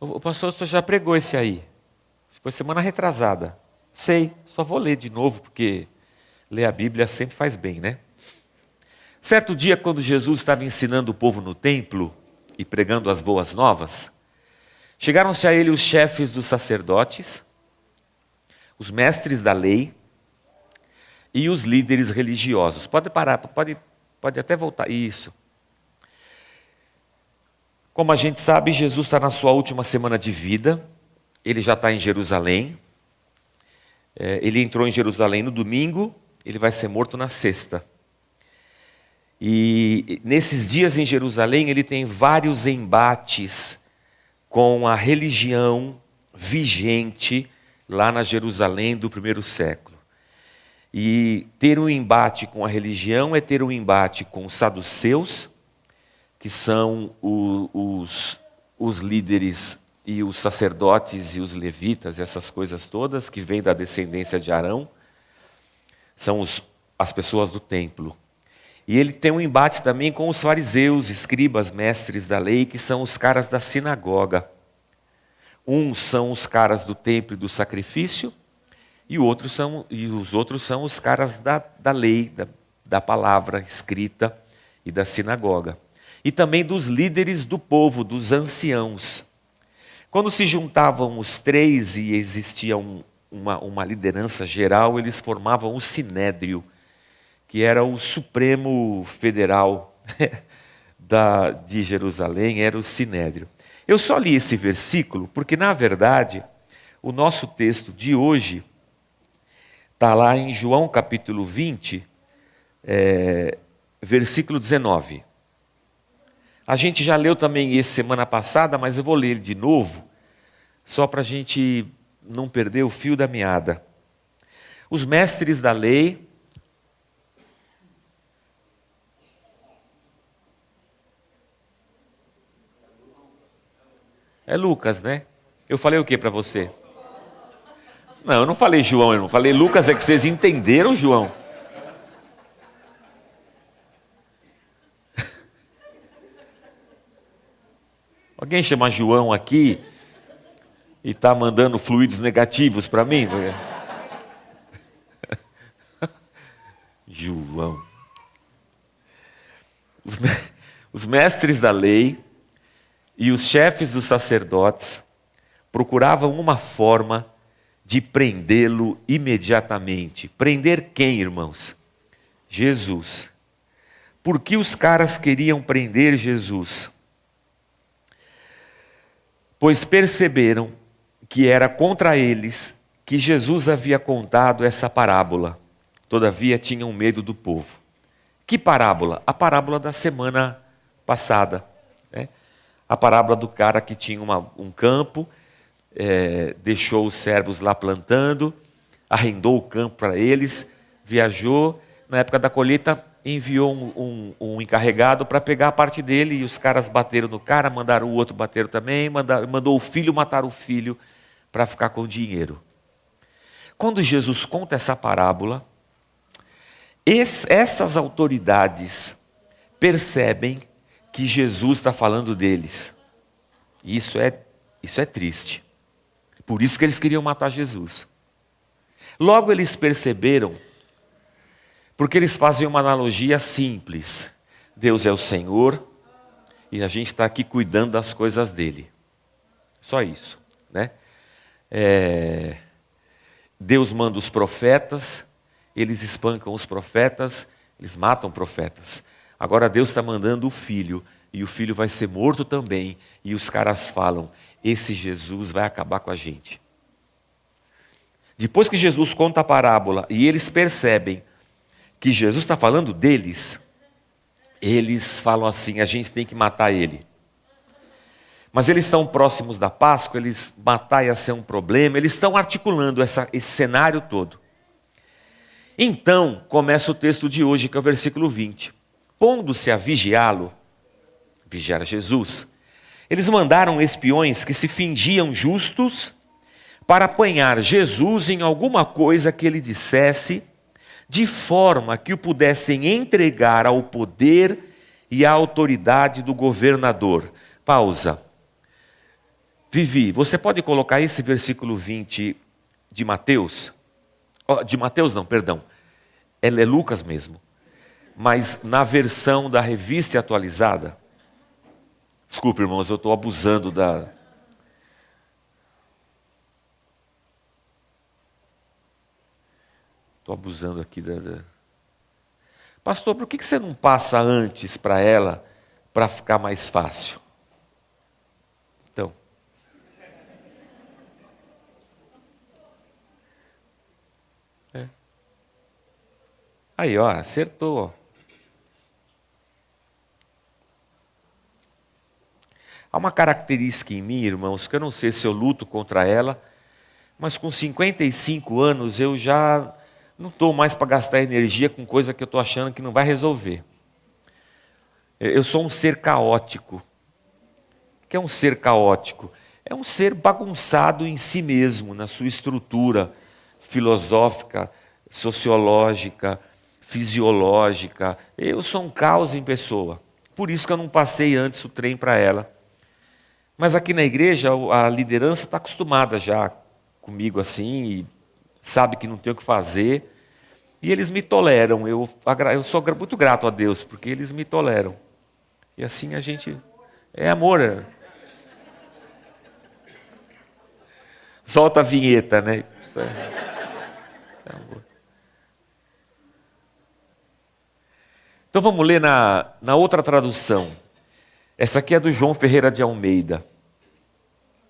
O pastor já pregou esse aí. Foi semana retrasada. Sei, só vou ler de novo, porque ler a Bíblia sempre faz bem, né? Certo dia, quando Jesus estava ensinando o povo no templo e pregando as boas novas, chegaram-se a ele os chefes dos sacerdotes, os mestres da lei e os líderes religiosos. Pode parar, pode, pode até voltar. Isso. Como a gente sabe, Jesus está na sua última semana de vida, ele já está em Jerusalém. É, ele entrou em Jerusalém no domingo, ele vai ser morto na sexta. E nesses dias em Jerusalém, ele tem vários embates com a religião vigente lá na Jerusalém do primeiro século. E ter um embate com a religião é ter um embate com os saduceus, que são os, os líderes e os sacerdotes e os levitas, essas coisas todas que vêm da descendência de Arão, são os, as pessoas do templo. E ele tem um embate também com os fariseus, escribas, mestres da lei, que são os caras da sinagoga. Uns são os caras do templo e do sacrifício, e, outros são, e os outros são os caras da, da lei, da, da palavra escrita e da sinagoga. E também dos líderes do povo, dos anciãos. Quando se juntavam os três e existia um, uma, uma liderança geral, eles formavam o sinédrio que era o Supremo Federal da, de Jerusalém, era o Sinédrio. Eu só li esse versículo porque, na verdade, o nosso texto de hoje está lá em João capítulo 20, é, versículo 19. A gente já leu também esse semana passada, mas eu vou ler de novo, só para a gente não perder o fio da meada. Os mestres da lei É Lucas, né? Eu falei o que para você? Não, eu não falei João, eu não falei Lucas, é que vocês entenderam, João. Alguém chama João aqui e está mandando fluidos negativos para mim? João. Os mestres da lei e os chefes dos sacerdotes procuravam uma forma de prendê-lo imediatamente. Prender quem, irmãos? Jesus. Por que os caras queriam prender Jesus? Pois perceberam que era contra eles que Jesus havia contado essa parábola. Todavia tinham medo do povo. Que parábola? A parábola da semana passada a parábola do cara que tinha uma, um campo, é, deixou os servos lá plantando, arrendou o campo para eles, viajou, na época da colheita enviou um, um, um encarregado para pegar a parte dele e os caras bateram no cara, mandaram o outro bater também, mandaram, mandou o filho matar o filho para ficar com o dinheiro. Quando Jesus conta essa parábola, essas autoridades percebem que Jesus está falando deles. Isso é, isso é triste. Por isso que eles queriam matar Jesus. Logo eles perceberam, porque eles fazem uma analogia simples: Deus é o Senhor e a gente está aqui cuidando das coisas dele. Só isso, né? É, Deus manda os profetas, eles espancam os profetas, eles matam profetas. Agora Deus está mandando o filho, e o filho vai ser morto também. E os caras falam: esse Jesus vai acabar com a gente. Depois que Jesus conta a parábola e eles percebem que Jesus está falando deles, eles falam assim: a gente tem que matar ele. Mas eles estão próximos da Páscoa, eles matar ia ser um problema, eles estão articulando essa, esse cenário todo. Então, começa o texto de hoje, que é o versículo 20 pondo-se a vigiá-lo, vigiar Jesus, eles mandaram espiões que se fingiam justos para apanhar Jesus em alguma coisa que ele dissesse, de forma que o pudessem entregar ao poder e à autoridade do governador. Pausa. Vivi, você pode colocar esse versículo 20 de Mateus? Oh, de Mateus não, perdão. Ela é Lucas mesmo. Mas na versão da revista atualizada. Desculpe, irmãos, eu estou abusando da. Estou abusando aqui da. Pastor, por que você não passa antes para ela, para ficar mais fácil? Então. É. Aí, ó, acertou. Há uma característica em mim, irmãos, que eu não sei se eu luto contra ela, mas com 55 anos eu já não estou mais para gastar energia com coisa que eu estou achando que não vai resolver. Eu sou um ser caótico. O que é um ser caótico? É um ser bagunçado em si mesmo, na sua estrutura filosófica, sociológica, fisiológica. Eu sou um caos em pessoa. Por isso que eu não passei antes o trem para ela. Mas aqui na igreja a liderança está acostumada já comigo assim e sabe que não tem o que fazer. E eles me toleram. Eu, eu sou muito grato a Deus, porque eles me toleram. E assim a gente. É amor. É. Solta a vinheta, né? É, é amor. Então vamos ler na, na outra tradução. Essa aqui é do João Ferreira de Almeida.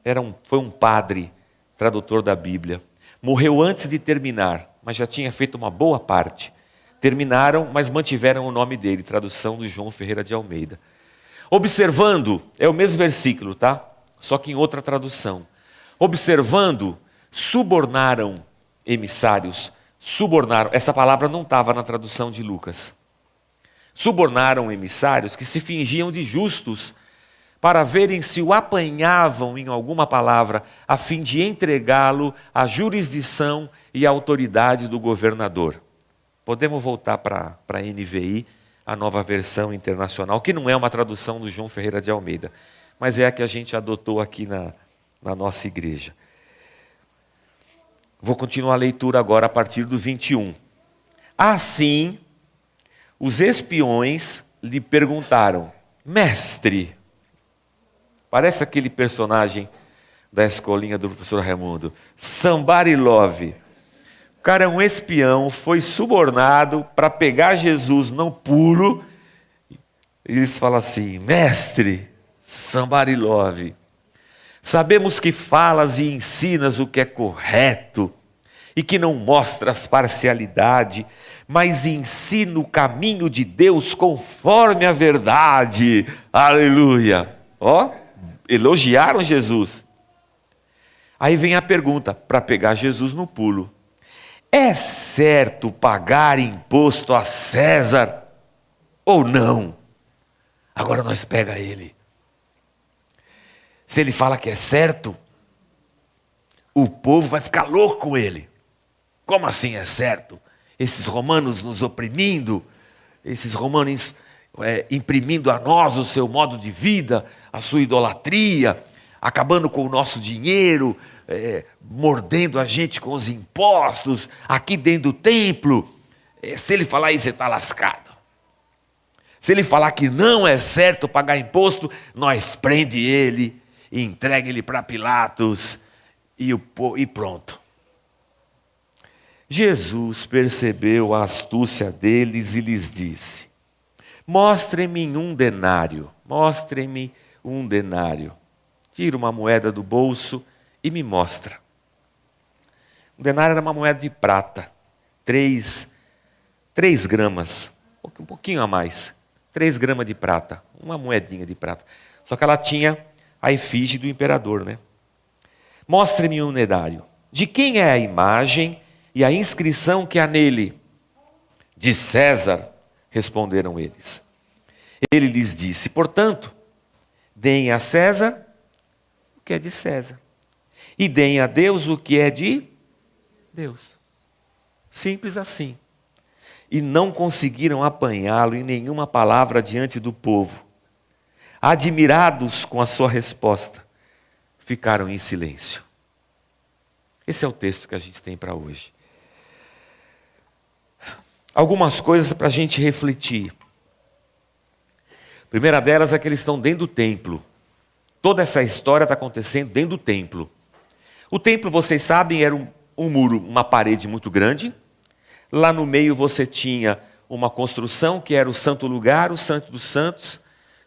Era um, foi um padre, tradutor da Bíblia. Morreu antes de terminar mas já tinha feito uma boa parte. Terminaram, mas mantiveram o nome dele, tradução do João Ferreira de Almeida. Observando, é o mesmo versículo, tá? Só que em outra tradução. Observando, subornaram emissários. Subornaram, essa palavra não estava na tradução de Lucas. Subornaram emissários que se fingiam de justos para verem se o apanhavam em alguma palavra, a fim de entregá-lo à jurisdição e à autoridade do governador. Podemos voltar para a NVI, a nova versão internacional, que não é uma tradução do João Ferreira de Almeida, mas é a que a gente adotou aqui na, na nossa igreja. Vou continuar a leitura agora a partir do 21. Assim, os espiões lhe perguntaram: Mestre, Parece aquele personagem da escolinha do professor Raimundo. Somebody Love. O cara é um espião, foi subornado para pegar Jesus no pulo. E eles falam assim: Mestre, somebody love. Sabemos que falas e ensinas o que é correto e que não mostras parcialidade, mas ensina o caminho de Deus conforme a verdade. Aleluia. Ó, elogiaram Jesus. Aí vem a pergunta para pegar Jesus no pulo: é certo pagar imposto a César ou não? Agora nós pega ele. Se ele fala que é certo, o povo vai ficar louco com ele. Como assim é certo? Esses romanos nos oprimindo, esses romanos é, imprimindo a nós o seu modo de vida, a sua idolatria, acabando com o nosso dinheiro, é, mordendo a gente com os impostos, aqui dentro do templo. É, se ele falar isso, você está lascado. Se ele falar que não é certo pagar imposto, nós prende ele e entrega ele para Pilatos e, o, e pronto. Jesus percebeu a astúcia deles e lhes disse: Mostrem-me um denário, mostrem-me um denário. Tira uma moeda do bolso e me mostra. Um denário era uma moeda de prata, três, três gramas, um pouquinho a mais, três gramas de prata, uma moedinha de prata. Só que ela tinha a efígie do imperador, né? Mostre-me um denário. De quem é a imagem e a inscrição que há nele? De César responderam eles. Ele lhes disse: Portanto, deem a César o que é de César, e deem a Deus o que é de Deus. Simples assim. E não conseguiram apanhá-lo em nenhuma palavra diante do povo. Admirados com a sua resposta, ficaram em silêncio. Esse é o texto que a gente tem para hoje. Algumas coisas para a gente refletir. Primeira delas é que eles estão dentro do templo. Toda essa história está acontecendo dentro do templo. O templo, vocês sabem, era um, um muro, uma parede muito grande. Lá no meio você tinha uma construção que era o santo lugar, o santo dos santos.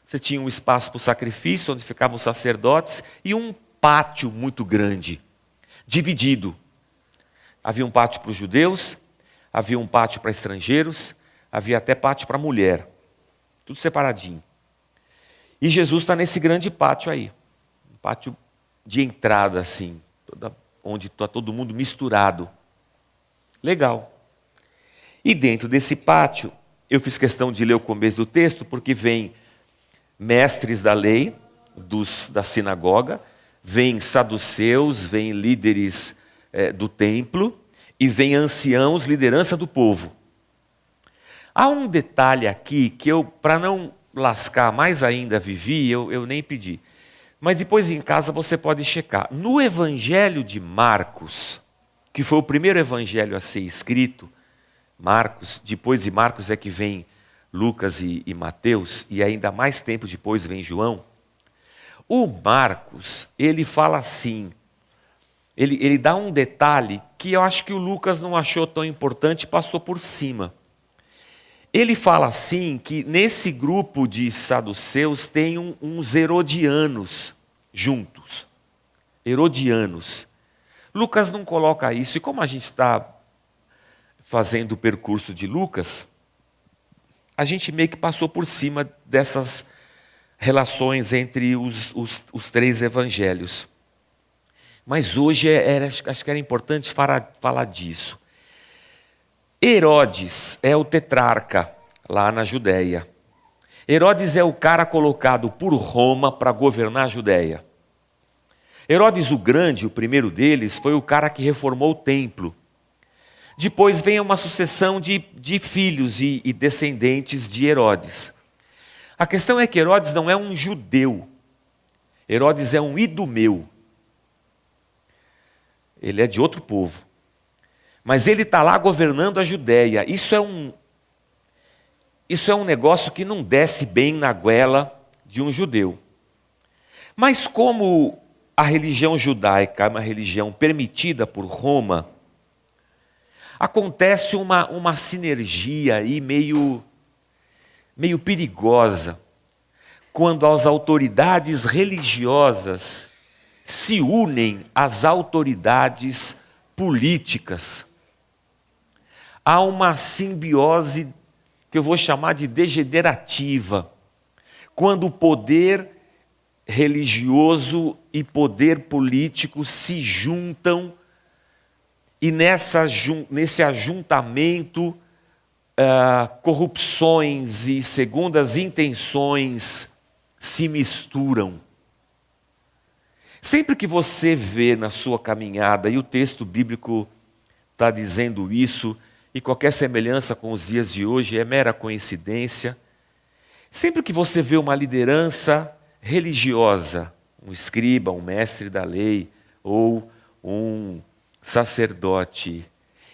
Você tinha um espaço para o sacrifício, onde ficavam os sacerdotes, e um pátio muito grande, dividido. Havia um pátio para os judeus, havia um pátio para estrangeiros, havia até pátio para mulher. Tudo separadinho. E Jesus está nesse grande pátio aí. Um pátio de entrada, assim, toda, onde está todo mundo misturado. Legal. E dentro desse pátio, eu fiz questão de ler o começo do texto, porque vem mestres da lei, dos, da sinagoga, vem saduceus, vem líderes é, do templo, e vem anciãos, liderança do povo. Há um detalhe aqui que eu, para não lascar mais ainda Vivi, eu, eu nem pedi. Mas depois em casa você pode checar. No Evangelho de Marcos, que foi o primeiro evangelho a ser escrito, Marcos, depois de Marcos é que vem Lucas e, e Mateus, e ainda mais tempo depois vem João. O Marcos, ele fala assim, ele, ele dá um detalhe que eu acho que o Lucas não achou tão importante passou por cima. Ele fala assim que nesse grupo de saduceus tem um, uns herodianos juntos. Herodianos. Lucas não coloca isso, e como a gente está fazendo o percurso de Lucas, a gente meio que passou por cima dessas relações entre os, os, os três evangelhos. Mas hoje é, era, acho que era importante falar, falar disso. Herodes é o tetrarca lá na Judéia. Herodes é o cara colocado por Roma para governar a Judéia. Herodes o Grande, o primeiro deles, foi o cara que reformou o templo. Depois vem uma sucessão de, de filhos e, e descendentes de Herodes. A questão é que Herodes não é um judeu. Herodes é um idumeu. Ele é de outro povo. Mas ele está lá governando a Judéia. Isso é um isso é um negócio que não desce bem na goela de um judeu. Mas como a religião judaica é uma religião permitida por Roma, acontece uma, uma sinergia aí meio, meio perigosa quando as autoridades religiosas se unem às autoridades políticas há uma simbiose que eu vou chamar de degenerativa, quando o poder religioso e poder político se juntam e nessa, nesse ajuntamento uh, corrupções e segundas intenções se misturam. Sempre que você vê na sua caminhada, e o texto bíblico está dizendo isso, e qualquer semelhança com os dias de hoje é mera coincidência. Sempre que você vê uma liderança religiosa, um escriba, um mestre da lei ou um sacerdote,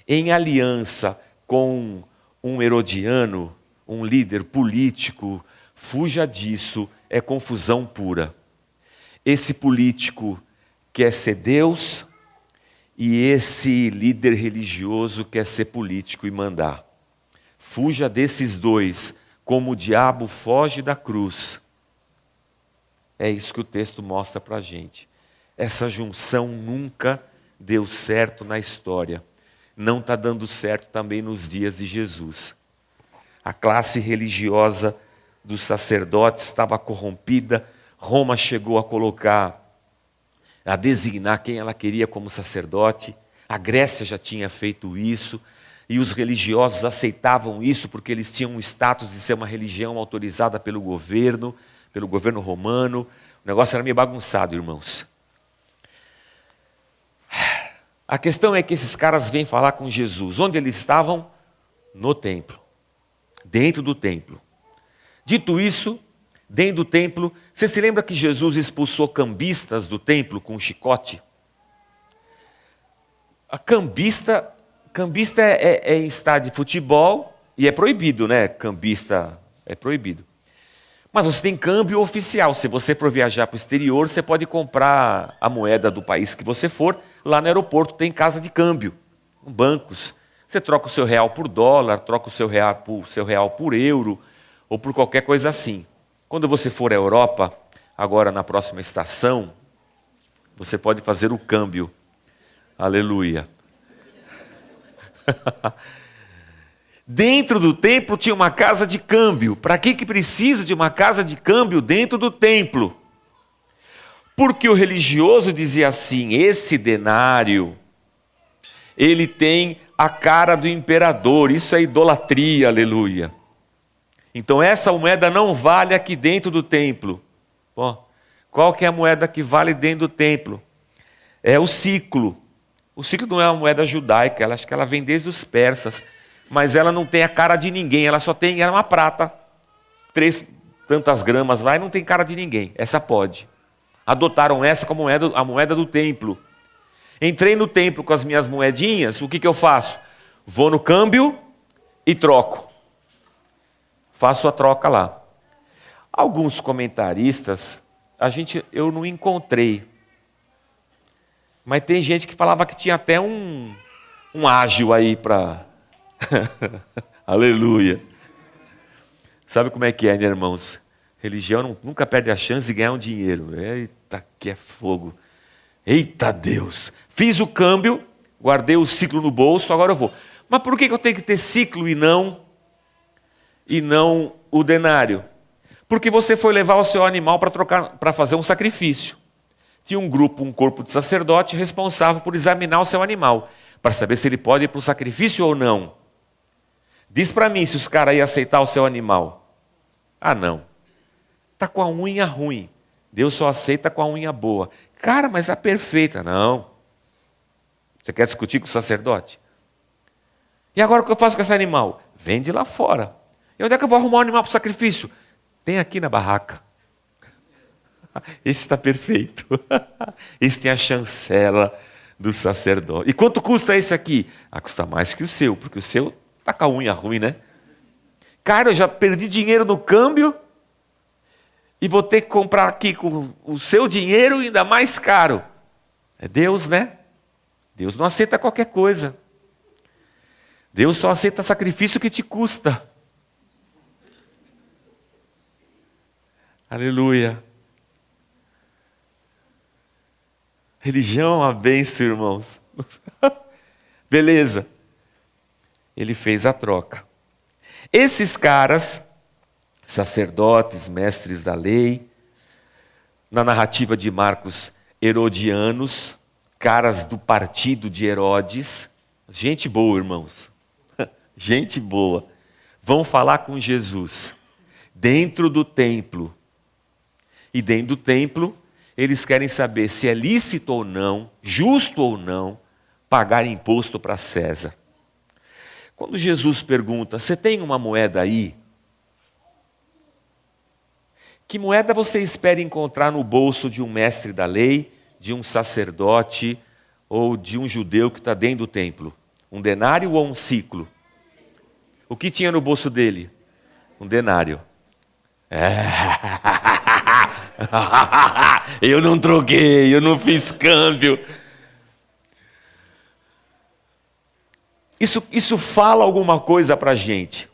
em aliança com um herodiano, um líder político, fuja disso, é confusão pura. Esse político quer ser Deus, e esse líder religioso quer ser político e mandar. Fuja desses dois, como o diabo foge da cruz. É isso que o texto mostra para a gente. Essa junção nunca deu certo na história. Não está dando certo também nos dias de Jesus. A classe religiosa dos sacerdotes estava corrompida. Roma chegou a colocar a designar quem ela queria como sacerdote. A Grécia já tinha feito isso, e os religiosos aceitavam isso porque eles tinham o status de ser uma religião autorizada pelo governo, pelo governo romano. O negócio era meio bagunçado, irmãos. A questão é que esses caras vêm falar com Jesus. Onde eles estavam? No templo. Dentro do templo. Dito isso, dentro do templo. Você se lembra que Jesus expulsou cambistas do templo com um chicote? A cambista, cambista é, é, é em estádio de futebol e é proibido, né? Cambista é proibido. Mas você tem câmbio oficial. Se você for viajar para o exterior, você pode comprar a moeda do país que você for. Lá no aeroporto tem casa de câmbio, bancos. Você troca o seu real por dólar, troca o seu real por, seu real por euro ou por qualquer coisa assim. Quando você for à Europa, agora na próxima estação, você pode fazer o câmbio. Aleluia. Dentro do templo tinha uma casa de câmbio. Para que, que precisa de uma casa de câmbio dentro do templo? Porque o religioso dizia assim: esse denário, ele tem a cara do imperador, isso é idolatria, aleluia. Então essa moeda não vale aqui dentro do templo. Bom, qual que é a moeda que vale dentro do templo? É o ciclo. O ciclo não é uma moeda judaica, ela, acho que ela vem desde os persas mas ela não tem a cara de ninguém, ela só tem ela é uma prata, três tantas gramas lá e não tem cara de ninguém. Essa pode. Adotaram essa como moeda, a moeda do templo. Entrei no templo com as minhas moedinhas, o que, que eu faço? Vou no câmbio e troco. Faço a troca lá. Alguns comentaristas, a gente, eu não encontrei. Mas tem gente que falava que tinha até um, um ágil aí para Aleluia. Sabe como é que é, né, irmãos? Religião nunca perde a chance de ganhar um dinheiro. Eita, que é fogo. Eita Deus. Fiz o câmbio, guardei o ciclo no bolso, agora eu vou. Mas por que eu tenho que ter ciclo e não e não o denário? Porque você foi levar o seu animal para trocar para fazer um sacrifício. Tinha um grupo, um corpo de sacerdote responsável por examinar o seu animal, para saber se ele pode ir para o sacrifício ou não. Diz para mim se os caras iam aceitar o seu animal. Ah, não. Tá com a unha ruim. Deus só aceita com a unha boa. Cara, mas a perfeita. Não. Você quer discutir com o sacerdote? E agora o que eu faço com esse animal? Vende lá fora. E onde é que eu vou arrumar um animal para o sacrifício? Tem aqui na barraca. Esse está perfeito. Esse tem a chancela do sacerdote. E quanto custa esse aqui? Ah, custa mais que o seu, porque o seu Está com a unha ruim, né? Cara, eu já perdi dinheiro no câmbio e vou ter que comprar aqui com o seu dinheiro ainda mais caro. É Deus, né? Deus não aceita qualquer coisa. Deus só aceita sacrifício que te custa. Aleluia. Religião é uma bênção, irmãos. Beleza ele fez a troca. Esses caras, sacerdotes, mestres da lei, na narrativa de Marcos, herodianos, caras do partido de Herodes, gente boa, irmãos, gente boa, vão falar com Jesus dentro do templo. E dentro do templo, eles querem saber se é lícito ou não, justo ou não, pagar imposto para César. Quando Jesus pergunta: Você tem uma moeda aí? Que moeda você espera encontrar no bolso de um mestre da lei, de um sacerdote ou de um judeu que está dentro do templo? Um denário ou um ciclo? O que tinha no bolso dele? Um denário. É. eu não troquei, eu não fiz câmbio. Isso, isso fala alguma coisa para a gente.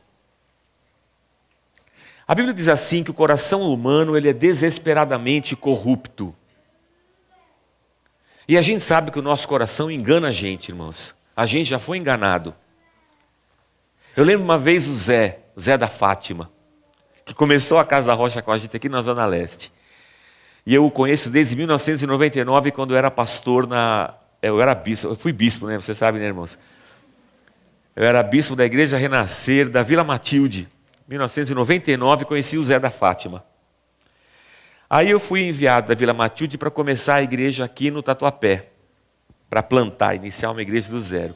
A Bíblia diz assim que o coração humano ele é desesperadamente corrupto. E a gente sabe que o nosso coração engana a gente, irmãos. A gente já foi enganado. Eu lembro uma vez o Zé, o Zé da Fátima, que começou a Casa da Rocha com a gente aqui na Zona Leste. E eu o conheço desde 1999, quando eu era pastor na. Eu era bispo, eu fui bispo, né? Você sabe, né, irmãos? Eu era bispo da Igreja Renascer da Vila Matilde. Em 1999 conheci o Zé da Fátima. Aí eu fui enviado da Vila Matilde para começar a igreja aqui no Tatuapé, para plantar, iniciar uma igreja do zero.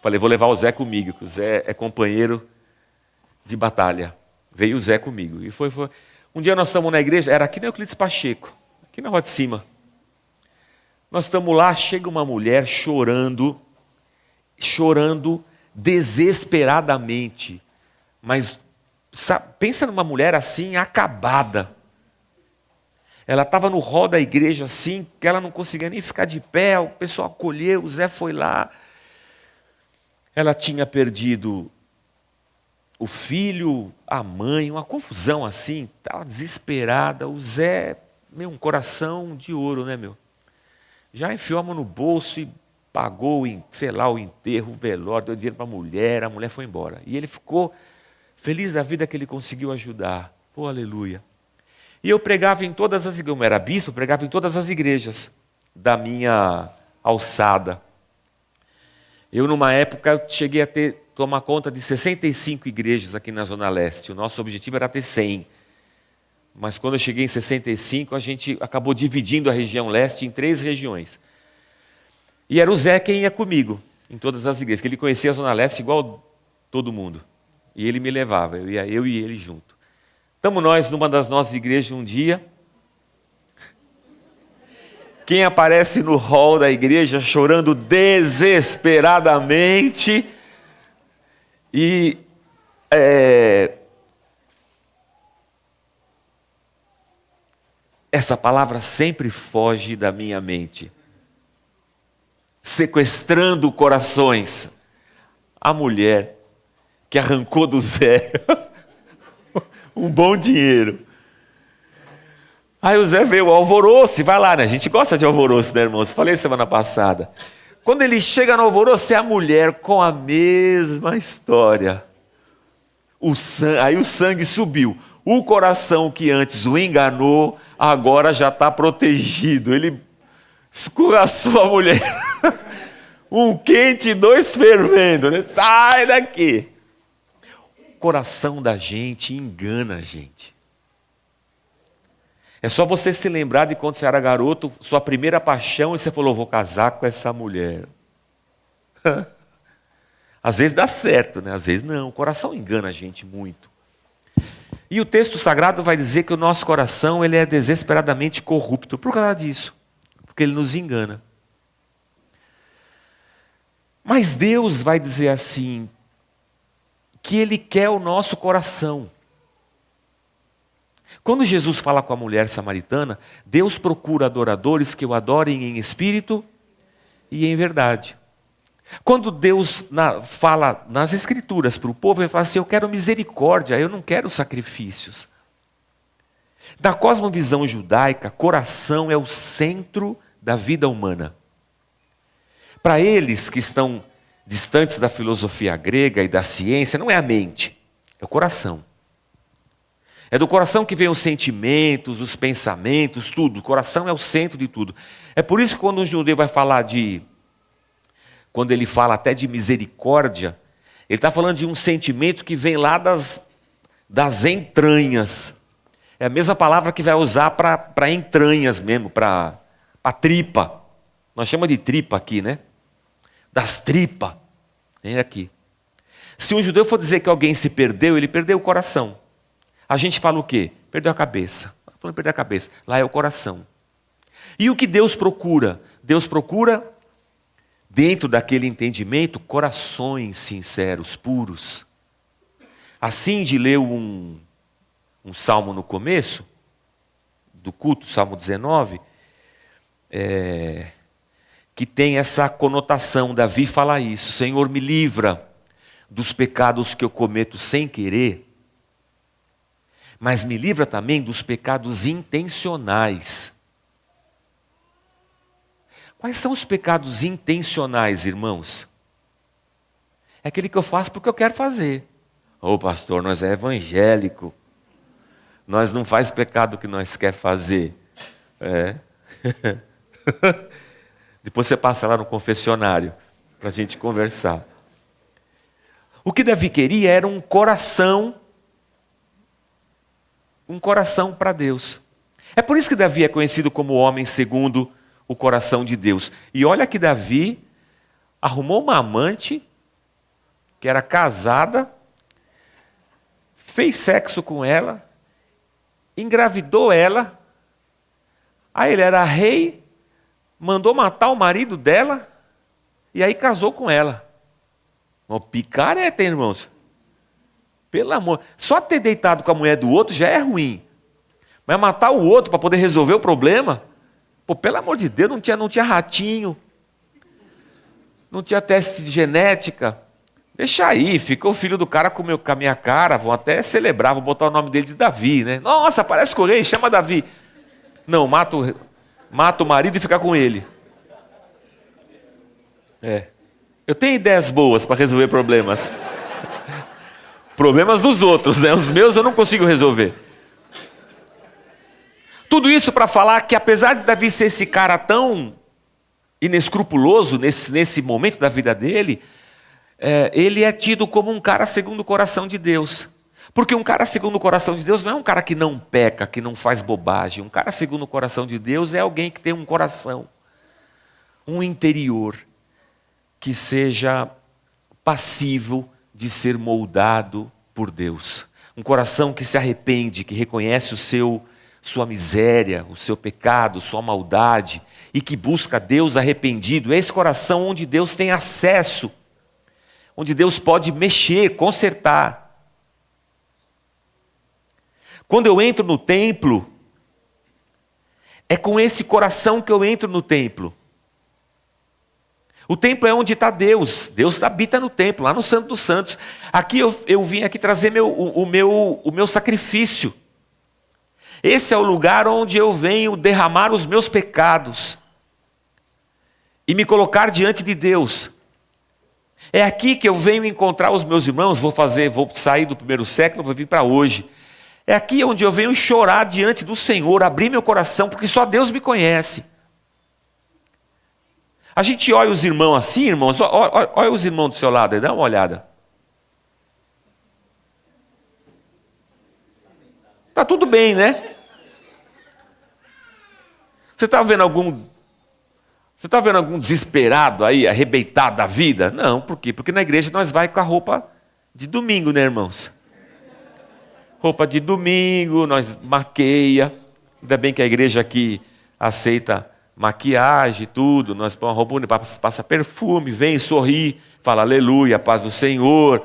Falei, vou levar o Zé comigo, que o Zé é companheiro de batalha. Veio o Zé comigo. E foi, foi. Um dia nós estamos na igreja, era aqui no Euclides Pacheco, aqui na rua de cima. Nós estamos lá, chega uma mulher chorando, chorando desesperadamente. Mas sabe, pensa numa mulher assim, acabada. Ela estava no hall da igreja assim, que ela não conseguia nem ficar de pé, o pessoal acolheu, o Zé foi lá. Ela tinha perdido o filho, a mãe, uma confusão assim, estava desesperada. O Zé, meu, um coração de ouro, né, meu? Já enfiou a mão no bolso e pagou, sei lá, o enterro, o velório, deu dinheiro para a mulher, a mulher foi embora. E ele ficou feliz da vida que ele conseguiu ajudar. Pô, aleluia. E eu pregava em todas as igrejas, eu era bispo, pregava em todas as igrejas da minha alçada. Eu, numa época, cheguei a ter tomar conta de 65 igrejas aqui na Zona Leste. O nosso objetivo era ter 100. Mas quando eu cheguei em 65, a gente acabou dividindo a região leste em três regiões. E era o Zé quem ia comigo em todas as igrejas, que ele conhecia a Zona Leste igual todo mundo. E ele me levava, eu ia eu e ele junto. Estamos nós numa das nossas igrejas um dia. Quem aparece no hall da igreja chorando desesperadamente e é, essa palavra sempre foge da minha mente. Sequestrando corações. A mulher que arrancou do zero um bom dinheiro. Aí o Zé veio alvoroço, e vai lá, né? A gente gosta de alvoroço, né, irmãos? Falei semana passada. Quando ele chega no alvoroço, é a mulher com a mesma história. O sangue, aí o sangue subiu. O coração que antes o enganou, agora já está protegido. Ele escorraçou a mulher. um quente e dois fervendo. Né? Sai daqui. O coração da gente engana a gente. É só você se lembrar de quando você era garoto, sua primeira paixão, e você falou: vou casar com essa mulher. Às vezes dá certo, né? às vezes não. O coração engana a gente muito. E o texto sagrado vai dizer que o nosso coração ele é desesperadamente corrupto por causa disso, porque ele nos engana. Mas Deus vai dizer assim que ele quer o nosso coração. Quando Jesus fala com a mulher samaritana, Deus procura adoradores que o adorem em espírito e em verdade. Quando Deus na, fala nas Escrituras para o povo, ele fala assim: Eu quero misericórdia, eu não quero sacrifícios. Da cosmovisão judaica, coração é o centro da vida humana. Para eles que estão distantes da filosofia grega e da ciência, não é a mente, é o coração. É do coração que vem os sentimentos, os pensamentos, tudo. O coração é o centro de tudo. É por isso que quando um judeu vai falar de. Quando ele fala até de misericórdia, ele está falando de um sentimento que vem lá das, das entranhas. É a mesma palavra que vai usar para entranhas mesmo, para a tripa. Nós chamamos de tripa aqui, né? Das tripas. Vem aqui. Se um judeu for dizer que alguém se perdeu, ele perdeu o coração. A gente fala o quê? Perdeu a cabeça. Falando perder a cabeça. Lá é o coração. E o que Deus procura? Deus procura, dentro daquele entendimento, corações sinceros, puros. Assim de ler um, um salmo no começo, do culto, Salmo 19, é, que tem essa conotação. Davi fala isso: Senhor, me livra dos pecados que eu cometo sem querer mas me livra também dos pecados intencionais. Quais são os pecados intencionais, irmãos? É aquele que eu faço porque eu quero fazer. Ô oh, pastor, nós é evangélico. Nós não faz pecado que nós quer fazer. É. Depois você passa lá no confessionário para a gente conversar. O que Davi queria era um coração um coração para Deus. É por isso que Davi é conhecido como homem segundo o coração de Deus. E olha que Davi arrumou uma amante que era casada, fez sexo com ela, engravidou ela, aí ele era rei, mandou matar o marido dela, e aí casou com ela. Uma picareta, irmãos. Pelo amor. Só ter deitado com a mulher do outro já é ruim. Mas matar o outro para poder resolver o problema? Pô, pelo amor de Deus, não tinha, não tinha ratinho. Não tinha teste de genética. Deixa aí, ficou o filho do cara com, meu, com a minha cara, vão até celebrar, vou botar o nome dele de Davi, né? Nossa, parece com chama Davi. Não, mata o, mata o marido e fica com ele. É. Eu tenho ideias boas para resolver problemas. problemas dos outros, né? Os meus eu não consigo resolver. Tudo isso para falar que apesar de Davi ser esse cara tão inescrupuloso nesse, nesse momento da vida dele, é, ele é tido como um cara segundo o coração de Deus. Porque um cara segundo o coração de Deus não é um cara que não peca, que não faz bobagem. Um cara segundo o coração de Deus é alguém que tem um coração, um interior, que seja passível de ser moldado por Deus. Um coração que se arrepende, que reconhece o seu sua miséria, o seu pecado, sua maldade e que busca Deus arrependido. Esse coração onde Deus tem acesso onde Deus pode mexer, consertar. Quando eu entro no templo, é com esse coração que eu entro no templo. O templo é onde está Deus. Deus habita no templo, lá no Santo dos Santos. Aqui eu, eu vim aqui trazer meu, o, o, meu, o meu sacrifício. Esse é o lugar onde eu venho derramar os meus pecados e me colocar diante de Deus. É aqui que eu venho encontrar os meus irmãos, vou fazer, vou sair do primeiro século, vou vir para hoje. É aqui onde eu venho chorar diante do Senhor, abrir meu coração, porque só Deus me conhece. A gente olha os irmãos assim, irmãos, olha, olha os irmãos do seu lado, dá uma olhada. Tá tudo bem, né? Você está vendo algum você está vendo algum desesperado aí, arrebentado da vida? Não, por quê? Porque na igreja nós vai com a roupa de domingo, né, irmãos? Roupa de domingo, nós maqueia. Ainda bem que a igreja aqui aceita maquiagem, tudo. Nós põe uma roupa bonita, passa perfume, vem, sorri, fala aleluia, paz do Senhor.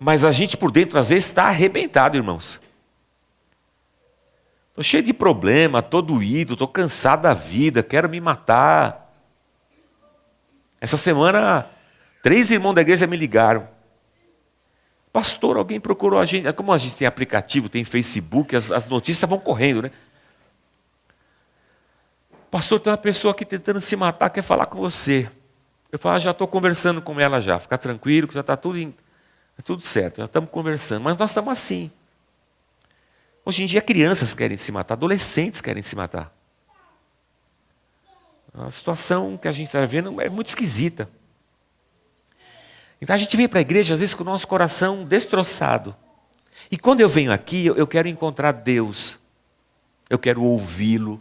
Mas a gente por dentro às vezes está arrebentado, irmãos. Estou cheio de problema, estou doído, estou cansado da vida, quero me matar. Essa semana, três irmãos da igreja me ligaram. Pastor, alguém procurou a gente. Como a gente tem aplicativo, tem Facebook, as, as notícias vão correndo, né? Pastor, tem uma pessoa aqui tentando se matar, quer falar com você. Eu falo, ah, já estou conversando com ela já, fica tranquilo, que já está tudo, tudo certo, já estamos conversando. Mas nós estamos assim. Hoje em dia, crianças querem se matar, adolescentes querem se matar. A situação que a gente está vendo é muito esquisita. Então a gente vem para a igreja, às vezes, com o nosso coração destroçado. E quando eu venho aqui, eu quero encontrar Deus. Eu quero ouvi-lo.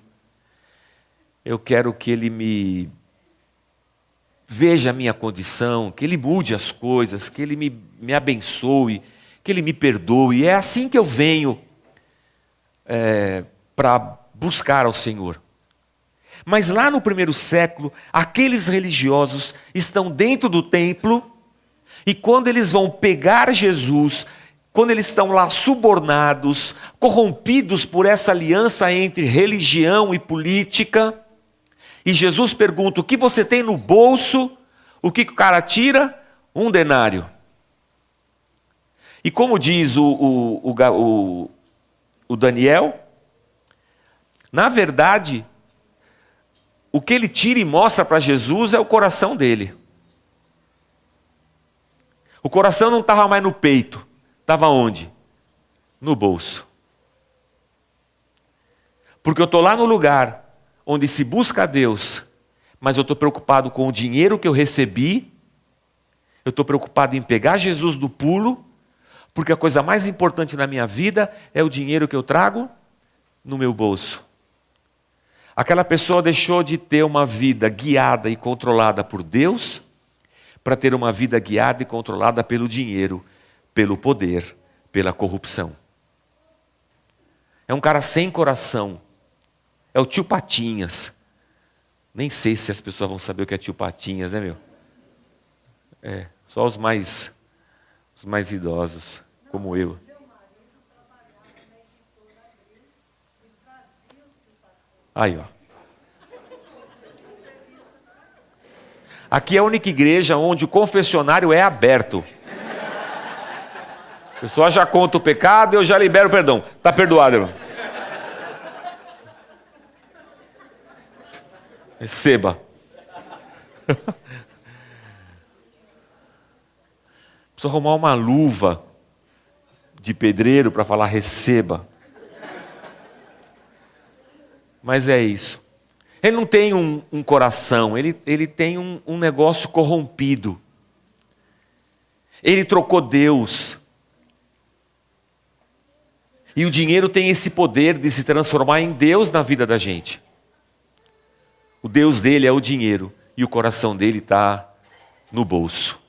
Eu quero que Ele me veja a minha condição, que Ele mude as coisas, que Ele me, me abençoe, que Ele me perdoe. É assim que eu venho é, para buscar ao Senhor. Mas lá no primeiro século, aqueles religiosos estão dentro do templo e quando eles vão pegar Jesus, quando eles estão lá subornados, corrompidos por essa aliança entre religião e política, e Jesus pergunta: O que você tem no bolso? O que o cara tira? Um denário. E como diz o, o, o, o Daniel, na verdade, o que ele tira e mostra para Jesus é o coração dele. O coração não estava mais no peito, estava onde? No bolso. Porque eu estou lá no lugar onde se busca a Deus, mas eu estou preocupado com o dinheiro que eu recebi, eu estou preocupado em pegar Jesus do pulo porque a coisa mais importante na minha vida é o dinheiro que eu trago no meu bolso. Aquela pessoa deixou de ter uma vida guiada e controlada por Deus para ter uma vida guiada e controlada pelo dinheiro, pelo poder, pela corrupção. É um cara sem coração. É o tio Patinhas. Nem sei se as pessoas vão saber o que é tio Patinhas, né, meu? É, só os mais os mais idosos, como eu. Aí, ó. Aqui é a única igreja onde o confessionário é aberto. A pessoa já conta o pecado e eu já libero o perdão. Está perdoado, irmão. Receba. Preciso arrumar uma luva de pedreiro para falar receba. Mas é isso. Ele não tem um, um coração, ele, ele tem um, um negócio corrompido. Ele trocou Deus. E o dinheiro tem esse poder de se transformar em Deus na vida da gente. O Deus dele é o dinheiro e o coração dele está no bolso.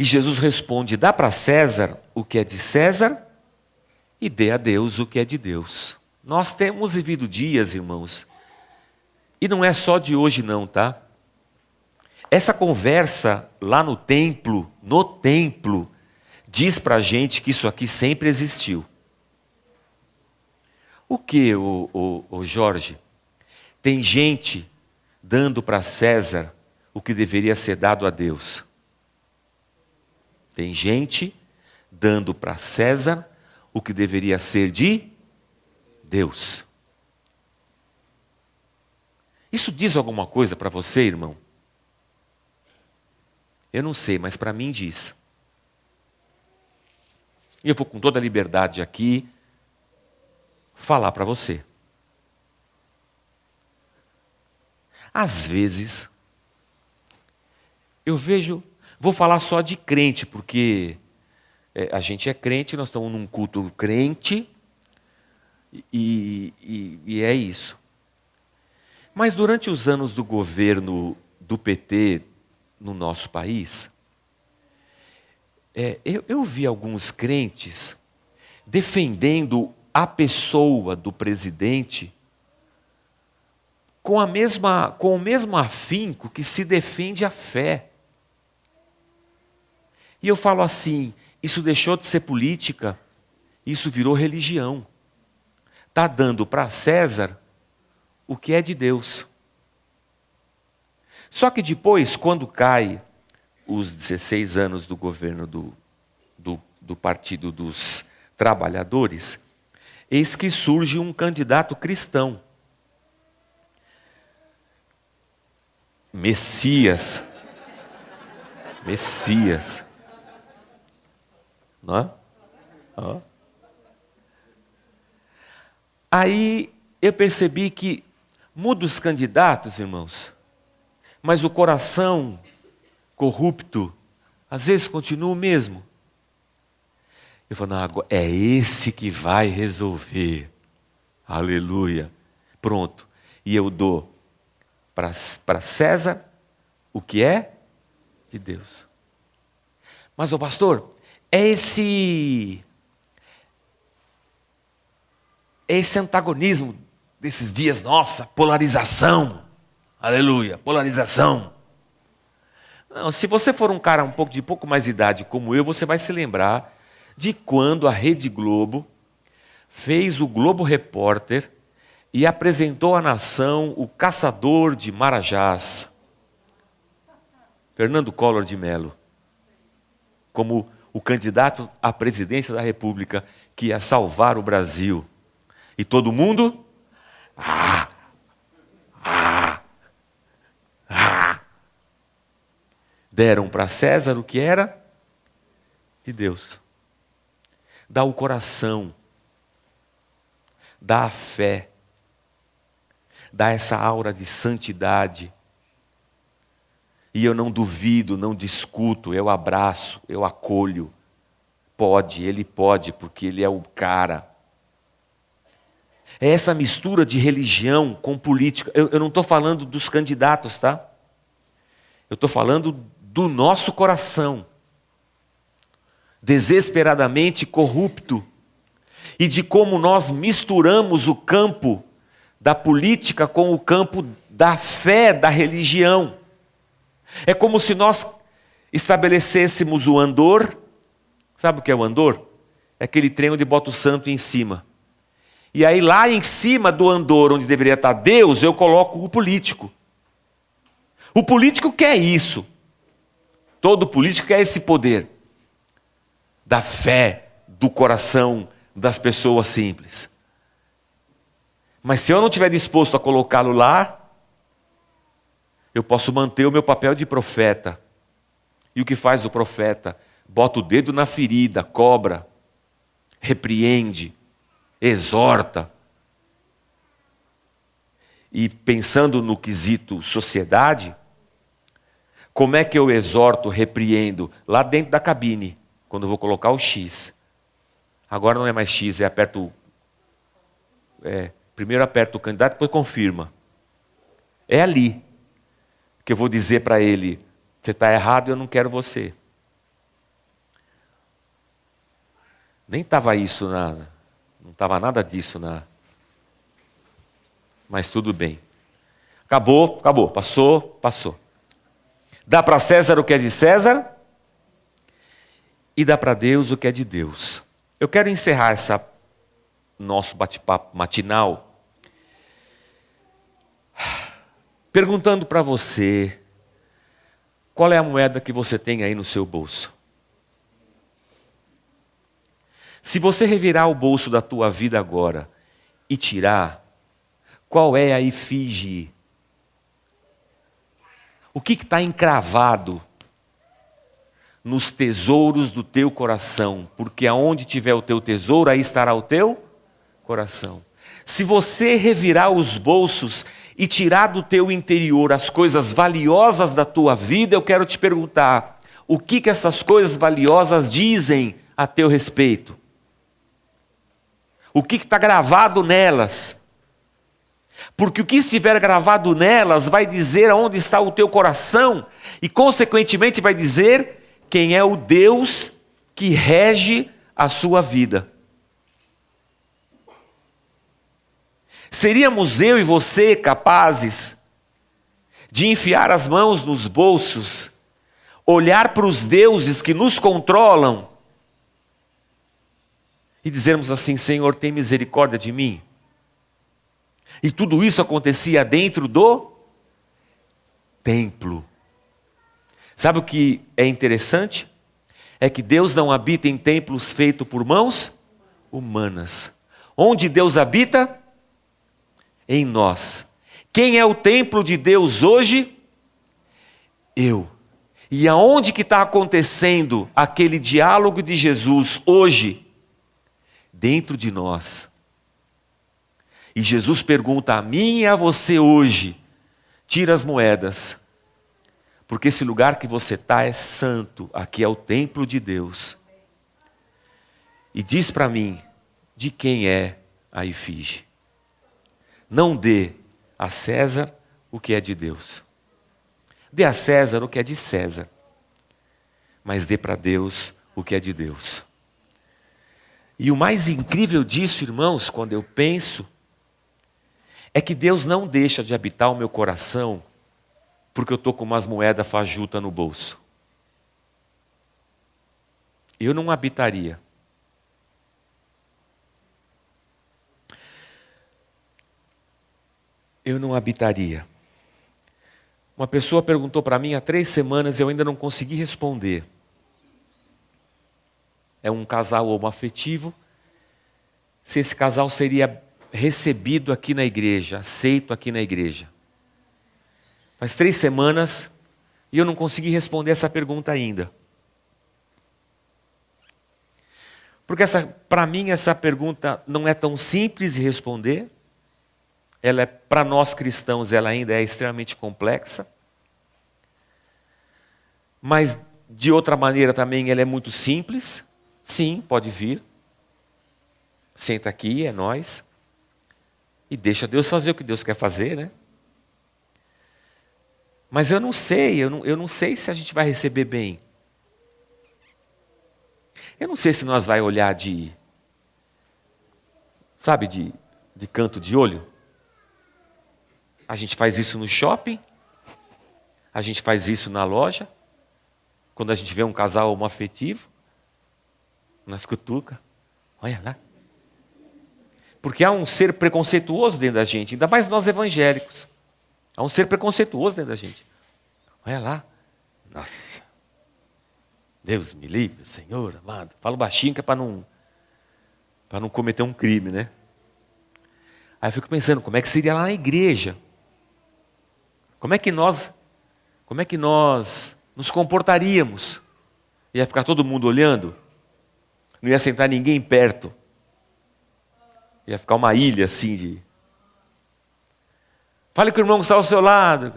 E Jesus responde: dá para César o que é de César e dê a Deus o que é de Deus. Nós temos vivido dias, irmãos, e não é só de hoje, não, tá? Essa conversa lá no templo, no templo, diz para a gente que isso aqui sempre existiu. O que, o, o, o Jorge? Tem gente dando para César o que deveria ser dado a Deus. Tem gente dando para César o que deveria ser de Deus. Isso diz alguma coisa para você, irmão? Eu não sei, mas para mim diz. E eu vou com toda a liberdade aqui falar para você. Às vezes, eu vejo, vou falar só de crente, porque é, a gente é crente, nós estamos num culto crente, e, e, e é isso. Mas durante os anos do governo do PT no nosso país, é, eu, eu vi alguns crentes defendendo a pessoa do presidente com, a mesma, com o mesmo afinco que se defende a fé. E eu falo assim: isso deixou de ser política, isso virou religião. Está dando para César o que é de Deus. Só que depois, quando cai os 16 anos do governo do, do, do Partido dos Trabalhadores, eis que surge um candidato cristão. Messias. Messias. Não é? Aí eu percebi que muda os candidatos, irmãos, mas o coração corrupto às vezes continua o mesmo. Eu falo, não, é esse que vai resolver. Aleluia. Pronto. E eu dou para César o que é de Deus. Mas, o pastor, é esse. É esse antagonismo desses dias, nossa, polarização. Aleluia, polarização. Não, se você for um cara um pouco de pouco mais idade como eu, você vai se lembrar de quando a Rede Globo fez o Globo Repórter e apresentou à nação o caçador de Marajás, Fernando Collor de Mello, como o candidato à presidência da República que ia salvar o Brasil. E todo mundo, ah, ah, ah, deram para César o que era de Deus dá o coração, dá a fé, dá essa aura de santidade. E eu não duvido, não discuto, eu abraço, eu acolho. Pode, ele pode, porque ele é o cara. É essa mistura de religião com política. Eu, eu não estou falando dos candidatos, tá? Eu estou falando do nosso coração desesperadamente corrupto e de como nós misturamos o campo da política com o campo da fé, da religião. É como se nós estabelecêssemos o andor. Sabe o que é o andor? É aquele trem onde bota o santo em cima. E aí, lá em cima do andor, onde deveria estar Deus, eu coloco o político. O político quer isso. Todo político quer esse poder da fé, do coração das pessoas simples. Mas se eu não estiver disposto a colocá-lo lá, eu posso manter o meu papel de profeta. E o que faz o profeta? Bota o dedo na ferida, cobra, repreende, exorta. E pensando no quesito sociedade, como é que eu exorto, repreendo? Lá dentro da cabine, quando eu vou colocar o X. Agora não é mais X, é aperto. É, primeiro aperta o candidato, depois confirma. É ali que eu vou dizer para ele: você está errado, eu não quero você. Nem estava isso na. Não estava nada disso na. Mas tudo bem. Acabou, acabou. Passou, passou. Dá para César o que é de César e dá para Deus o que é de Deus. Eu quero encerrar essa nosso bate-papo matinal perguntando para você qual é a moeda que você tem aí no seu bolso. Se você revirar o bolso da tua vida agora e tirar, qual é a efígie o que está encravado nos tesouros do teu coração? Porque aonde tiver o teu tesouro, aí estará o teu coração. Se você revirar os bolsos e tirar do teu interior as coisas valiosas da tua vida, eu quero te perguntar: o que, que essas coisas valiosas dizem a teu respeito? O que está gravado nelas? Porque o que estiver gravado nelas vai dizer aonde está o teu coração e, consequentemente, vai dizer quem é o Deus que rege a sua vida. Seríamos eu e você capazes de enfiar as mãos nos bolsos, olhar para os deuses que nos controlam e dizermos assim: Senhor, tem misericórdia de mim? E tudo isso acontecia dentro do templo. Sabe o que é interessante? É que Deus não habita em templos feitos por mãos humanas. Onde Deus habita? Em nós. Quem é o templo de Deus hoje? Eu. E aonde que está acontecendo aquele diálogo de Jesus hoje? Dentro de nós. E Jesus pergunta a mim e a você hoje: tira as moedas, porque esse lugar que você está é santo, aqui é o templo de Deus. E diz para mim de quem é a efígie. Não dê a César o que é de Deus. Dê a César o que é de César, mas dê para Deus o que é de Deus. E o mais incrível disso, irmãos, quando eu penso é que Deus não deixa de habitar o meu coração porque eu estou com umas moedas fajuta no bolso. Eu não habitaria. Eu não habitaria. Uma pessoa perguntou para mim há três semanas e eu ainda não consegui responder. É um casal homoafetivo. Se esse casal seria recebido aqui na igreja, aceito aqui na igreja? Faz três semanas e eu não consegui responder essa pergunta ainda. Porque para mim essa pergunta não é tão simples de responder. Ela é para nós cristãos, ela ainda é extremamente complexa. Mas de outra maneira também ela é muito simples. Sim, pode vir. Senta aqui, é nós. E deixa Deus fazer o que Deus quer fazer, né? Mas eu não sei, eu não, eu não sei se a gente vai receber bem. Eu não sei se nós vai olhar de sabe, de, de canto de olho. A gente faz isso no shopping, a gente faz isso na loja, quando a gente vê um casal homoafetivo, nas cutuca, olha lá. Porque há um ser preconceituoso dentro da gente, ainda mais nós evangélicos. Há um ser preconceituoso dentro da gente. Olha lá. Nossa. Deus me livre, Senhor amado. Falo baixinho que é para não, não cometer um crime, né? Aí eu fico pensando, como é que seria lá na igreja? Como é que nós, como é que nós nos comportaríamos? Ia ficar todo mundo olhando? Não ia sentar ninguém perto? Ia ficar uma ilha assim de. Fale com o irmão que está ao seu lado.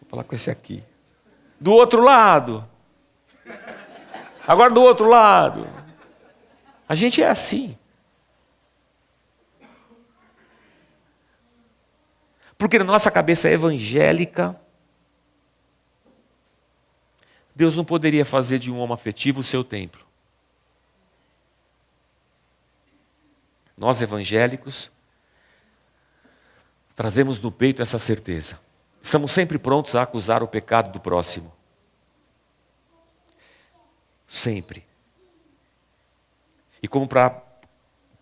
Vou falar com esse aqui. Do outro lado. Agora do outro lado. A gente é assim. Porque na nossa cabeça evangélica, Deus não poderia fazer de um homem afetivo o seu templo. Nós evangélicos trazemos no peito essa certeza. Estamos sempre prontos a acusar o pecado do próximo. Sempre. E como pra,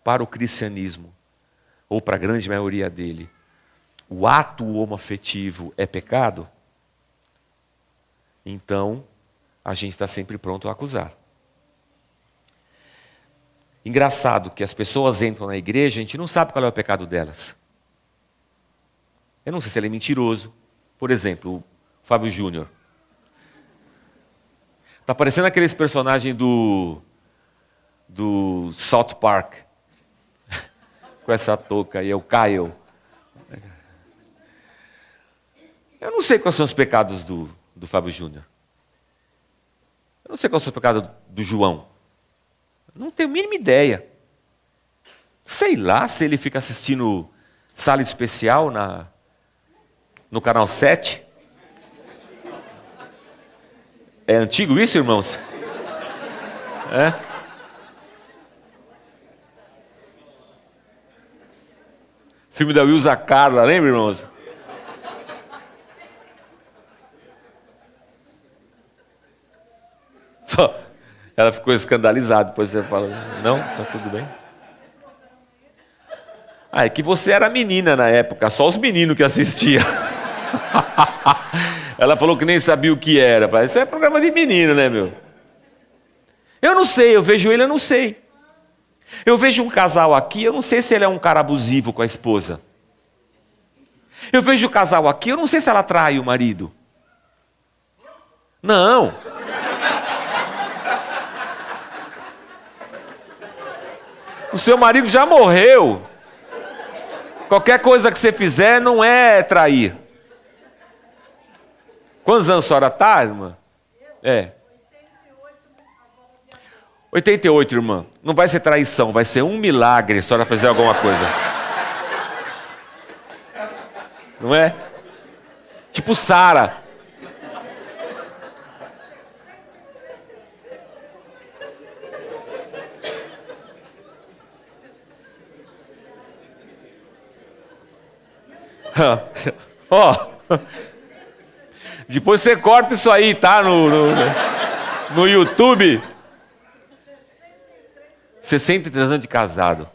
para o cristianismo, ou para a grande maioria dele, o ato homoafetivo é pecado, então a gente está sempre pronto a acusar. Engraçado que as pessoas entram na igreja, a gente não sabe qual é o pecado delas. Eu não sei se ele é mentiroso. Por exemplo, o Fábio Júnior. Está parecendo aqueles personagens do, do South Park. Com essa touca aí, é o Kyle. Eu não sei quais são os pecados do, do Fábio Júnior. Eu não sei qual é o pecado do João. Não tenho a mínima ideia. Sei lá se ele fica assistindo sala especial na, no canal 7. É antigo isso, irmãos? É? Filme da Wilza Carla, lembra, irmãos? Só, ela ficou escandalizada, depois você fala, não, tá tudo bem. Ah, é que você era menina na época, só os meninos que assistiam. ela falou que nem sabia o que era. Isso é programa de menino, né, meu? Eu não sei, eu vejo ele, eu não sei. Eu vejo um casal aqui, eu não sei se ele é um cara abusivo com a esposa. Eu vejo o casal aqui, eu não sei se ela trai o marido. Não. O seu marido já morreu. Qualquer coisa que você fizer não é trair. Quantos anos a senhora está, irmã? É. 88, irmã. Não vai ser traição, vai ser um milagre a senhora fazer alguma coisa. Não é? Tipo Sara. Ó. Depois você corta isso aí, tá? No, no, no YouTube. 63 anos de casado.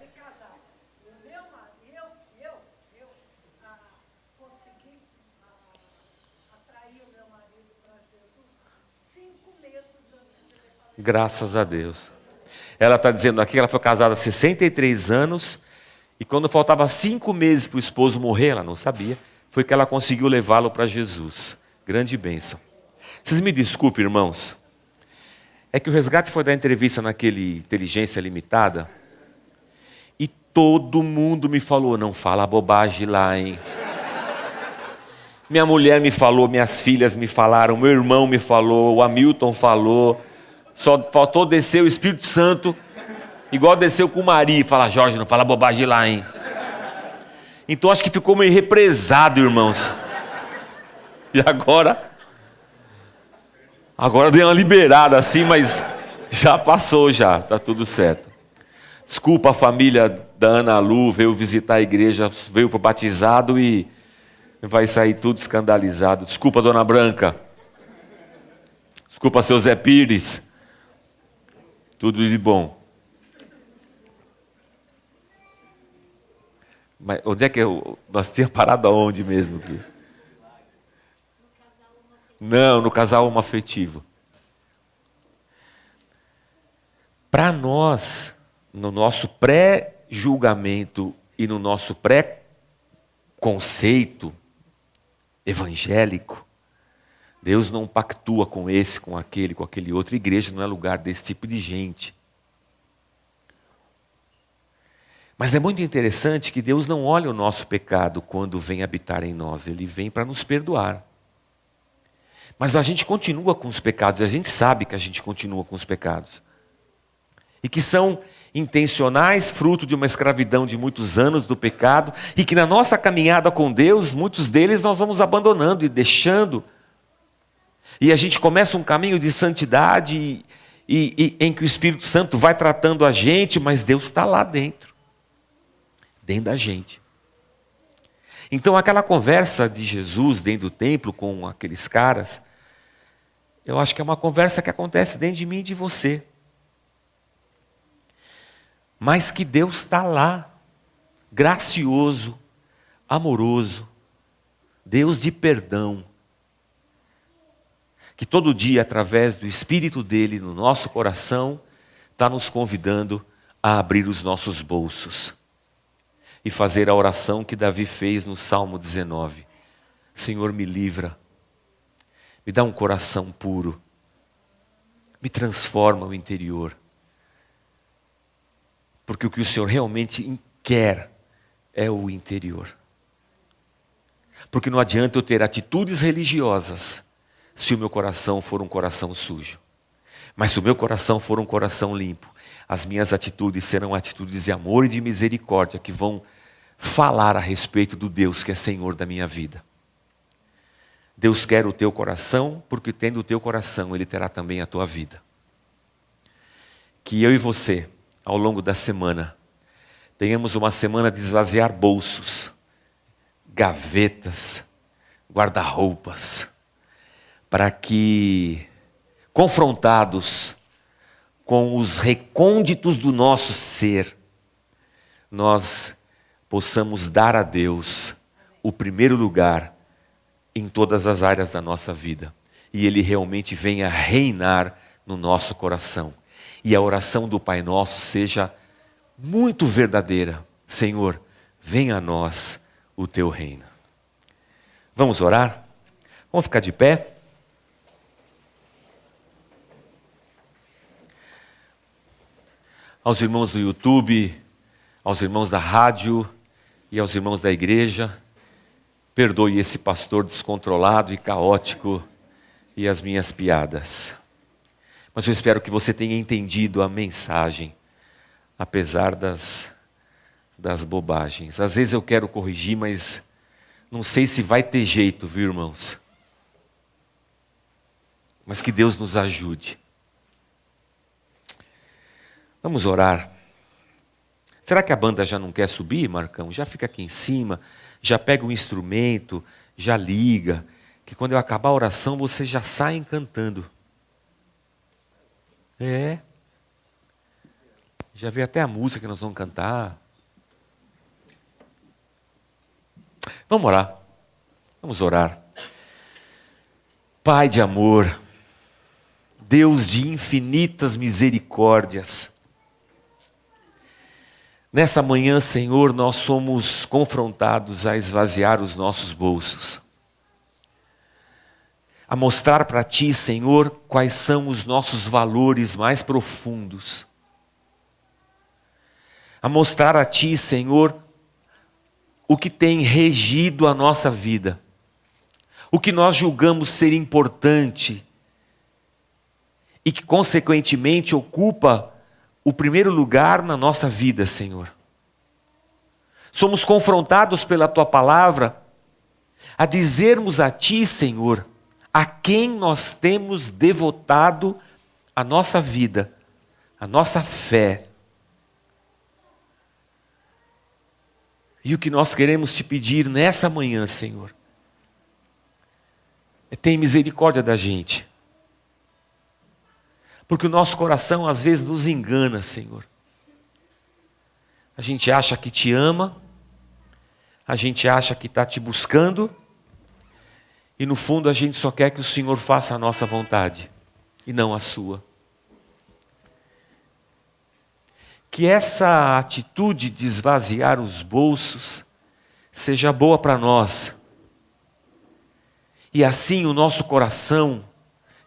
Graças a Deus. Ela está dizendo aqui que ela foi casada há 63 anos e quando faltava cinco meses para o esposo morrer, ela não sabia, foi que ela conseguiu levá-lo para Jesus. Grande bênção. Vocês me desculpem, irmãos. É que o resgate foi dar entrevista naquele Inteligência Limitada. E todo mundo me falou: não fala bobagem lá, hein? Minha mulher me falou, minhas filhas me falaram, meu irmão me falou, o Hamilton falou. Só faltou descer o Espírito Santo Igual desceu com o Maria e fala, Jorge, não fala bobagem lá, hein? Então acho que ficou meio represado, irmãos. E agora. Agora deu uma liberada assim, mas já passou já, tá tudo certo. Desculpa a família da Ana Lu, veio visitar a igreja, veio para o batizado e vai sair tudo escandalizado. Desculpa, dona Branca. Desculpa, seu Zé Pires. Tudo de bom. Mas onde é que eu, nós tínhamos parado aonde mesmo? Aqui? Não, no casal homoafetivo. Para nós, no nosso pré-julgamento e no nosso pré-conceito evangélico, Deus não pactua com esse, com aquele, com aquele outro. igreja não é lugar desse tipo de gente. Mas é muito interessante que Deus não olha o nosso pecado quando vem habitar em nós, Ele vem para nos perdoar. Mas a gente continua com os pecados, e a gente sabe que a gente continua com os pecados. E que são intencionais, fruto de uma escravidão de muitos anos do pecado, e que na nossa caminhada com Deus, muitos deles nós vamos abandonando e deixando. E a gente começa um caminho de santidade e, e, e, em que o Espírito Santo vai tratando a gente, mas Deus está lá dentro dentro da gente. Então, aquela conversa de Jesus dentro do templo com aqueles caras, eu acho que é uma conversa que acontece dentro de mim e de você. Mas que Deus está lá, gracioso, amoroso, Deus de perdão, que todo dia, através do Espírito dele no nosso coração, está nos convidando a abrir os nossos bolsos e fazer a oração que Davi fez no Salmo 19. Senhor, me livra, me dá um coração puro, me transforma o interior. Porque o que o Senhor realmente quer é o interior. Porque não adianta eu ter atitudes religiosas se o meu coração for um coração sujo. Mas se o meu coração for um coração limpo, as minhas atitudes serão atitudes de amor e de misericórdia que vão falar a respeito do Deus que é Senhor da minha vida. Deus quer o teu coração, porque tendo o teu coração, Ele terá também a tua vida. Que eu e você, ao longo da semana, tenhamos uma semana de esvaziar bolsos, gavetas, guarda-roupas, para que, confrontados com os recônditos do nosso ser, nós possamos dar a Deus o primeiro lugar em todas as áreas da nossa vida e Ele realmente venha reinar no nosso coração. E a oração do Pai Nosso seja muito verdadeira: Senhor, venha a nós o teu reino. Vamos orar? Vamos ficar de pé? Aos irmãos do YouTube, aos irmãos da rádio, e aos irmãos da igreja, perdoe esse pastor descontrolado e caótico e as minhas piadas. Mas eu espero que você tenha entendido a mensagem, apesar das, das bobagens. Às vezes eu quero corrigir, mas não sei se vai ter jeito, viu, irmãos? Mas que Deus nos ajude. Vamos orar. Será que a banda já não quer subir, Marcão? Já fica aqui em cima, já pega o instrumento, já liga, que quando eu acabar a oração você já sai cantando. É. Já vê até a música que nós vamos cantar. Vamos orar. Vamos orar. Pai de amor, Deus de infinitas misericórdias, Nessa manhã, Senhor, nós somos confrontados a esvaziar os nossos bolsos, a mostrar para Ti, Senhor, quais são os nossos valores mais profundos, a mostrar a Ti, Senhor, o que tem regido a nossa vida, o que nós julgamos ser importante e que, consequentemente, ocupa o primeiro lugar na nossa vida, Senhor. Somos confrontados pela tua palavra a dizermos a ti, Senhor, a quem nós temos devotado a nossa vida, a nossa fé. E o que nós queremos te pedir nessa manhã, Senhor, é ter misericórdia da gente. Porque o nosso coração às vezes nos engana, Senhor. A gente acha que te ama, a gente acha que está te buscando, e no fundo a gente só quer que o Senhor faça a nossa vontade e não a sua. Que essa atitude de esvaziar os bolsos seja boa para nós. E assim o nosso coração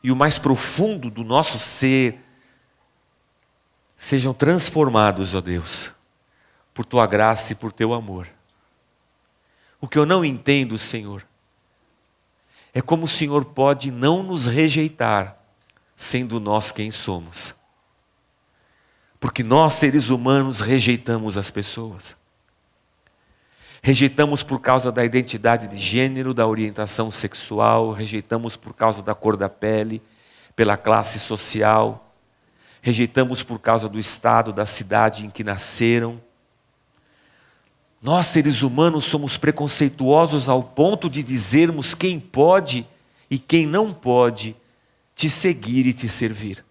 e o mais profundo do nosso ser sejam transformados, ó Deus, por tua graça e por teu amor. O que eu não entendo, Senhor, é como o Senhor pode não nos rejeitar, sendo nós quem somos. Porque nós, seres humanos, rejeitamos as pessoas. Rejeitamos por causa da identidade de gênero, da orientação sexual, rejeitamos por causa da cor da pele, pela classe social, rejeitamos por causa do estado, da cidade em que nasceram nós, seres humanos, somos preconceituosos ao ponto de dizermos quem pode e quem não pode te seguir e te servir.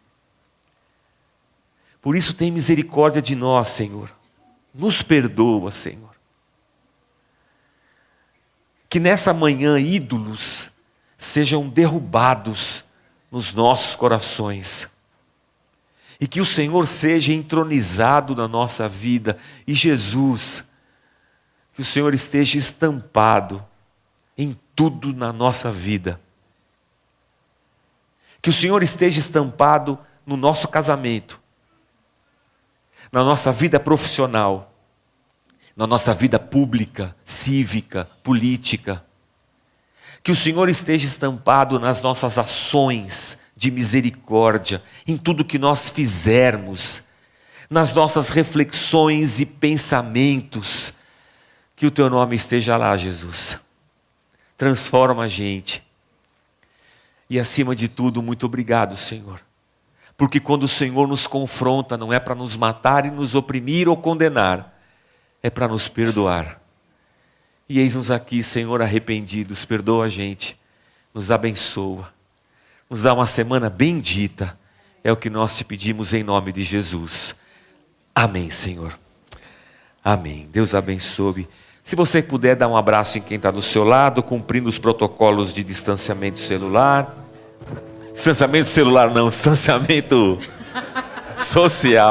Por isso, tem misericórdia de nós, Senhor. Nos perdoa, Senhor. Que nessa manhã ídolos sejam derrubados nos nossos corações. E que o Senhor seja entronizado na nossa vida. E Jesus que o Senhor esteja estampado em tudo na nossa vida. Que o Senhor esteja estampado no nosso casamento, na nossa vida profissional, na nossa vida pública, cívica, política. Que o Senhor esteja estampado nas nossas ações de misericórdia, em tudo que nós fizermos, nas nossas reflexões e pensamentos que o teu nome esteja lá, Jesus. Transforma a gente. E acima de tudo, muito obrigado, Senhor. Porque quando o Senhor nos confronta, não é para nos matar e nos oprimir ou condenar, é para nos perdoar. E eis-nos aqui, Senhor, arrependidos. Perdoa a gente, nos abençoa, nos dá uma semana bendita. É o que nós te pedimos em nome de Jesus. Amém, Senhor. Amém. Deus abençoe. Se você puder dar um abraço em quem está do seu lado, cumprindo os protocolos de distanciamento celular. Distanciamento celular não, distanciamento social.